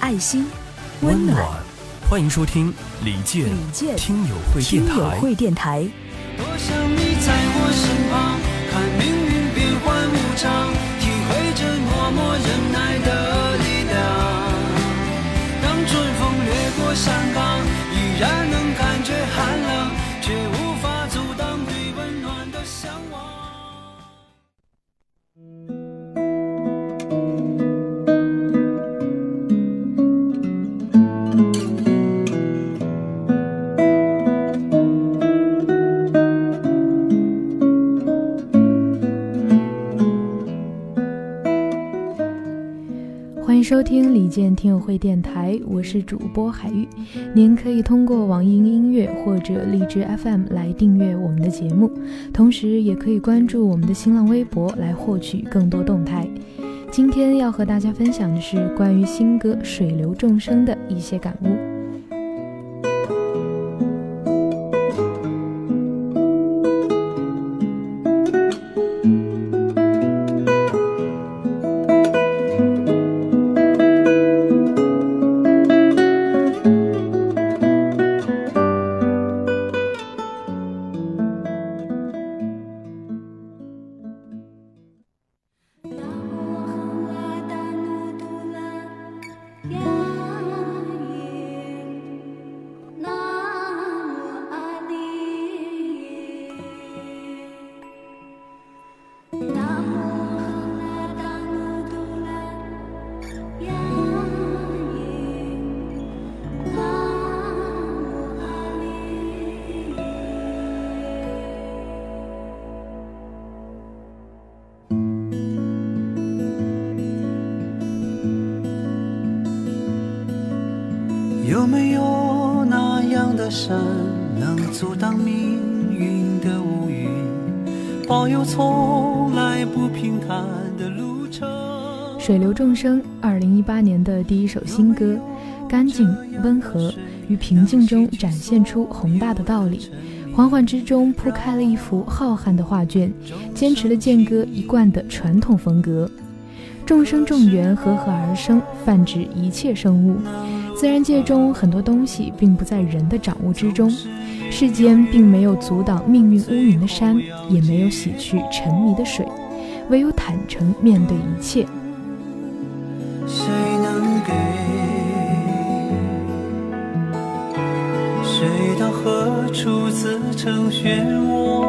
爱心，温暖，欢迎收听李健李健听友会电台。友会电台。多想你在我身旁，看命运变幻无常，体会着默默忍耐的力量。当春风掠过山欢迎收听李健听友会电台，我是主播海玉。您可以通过网易云音乐或者荔枝 FM 来订阅我们的节目，同时也可以关注我们的新浪微博来获取更多动态。今天要和大家分享的是关于新歌《水流众生》的一些感悟。有没有那样的山，能阻挡命运的乌云，保佑从来不平坦的路程？水流众生，二零一八年的第一首新歌，干净、温和，于平静中展现出宏大的道理，缓缓之中铺开了一幅浩瀚的画卷，坚持了健哥一贯的传统风格。众生众缘和合而生，泛指一切生物。自然界中很多东西并不在人的掌握之中，世间并没有阻挡命运乌云的山，也没有洗去沉迷的水，唯有坦诚面对一切。谁能给？谁到何处自成漩涡？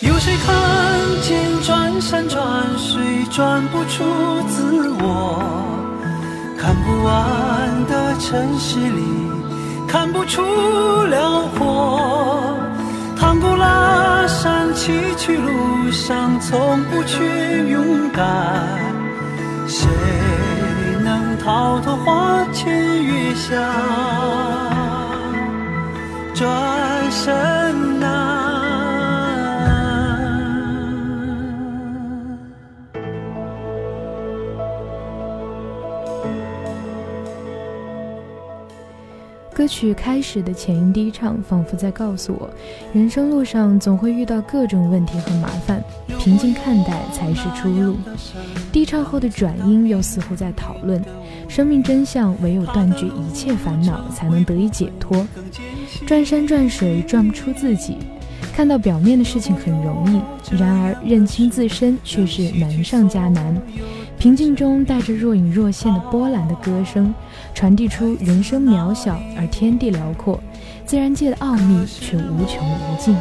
有谁看见山转水转不出自我？看不完的尘世里，看不出辽阔。唐古拉山崎岖路上，从不缺勇敢。谁能逃脱花前月下？歌曲开始的前音低唱，仿佛在告诉我，人生路上总会遇到各种问题和麻烦，平静看待才是出路。低唱后的转音又似乎在讨论，生命真相唯有断绝一切烦恼，才能得以解脱。转山转水转不出自己，看到表面的事情很容易，然而认清自身却是难上加难。平静中带着若隐若现的波澜的歌声，传递出人生渺小而天地辽阔，自然界的奥秘却无穷无尽。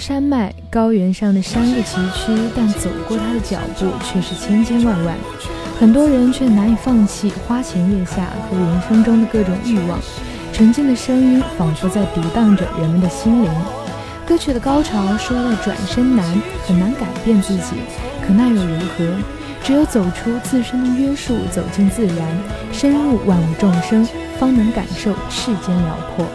山脉，高原上的山路崎岖，但走过它的脚步却是千千万万。很多人却难以放弃花前月下和人生中的各种欲望。纯净的声音仿佛在涤荡着人们的心灵。歌曲的高潮说了转身难，很难改变自己，可那又如何？只有走出自身的约束，走进自然，深入万物众生，方能感受世间辽阔。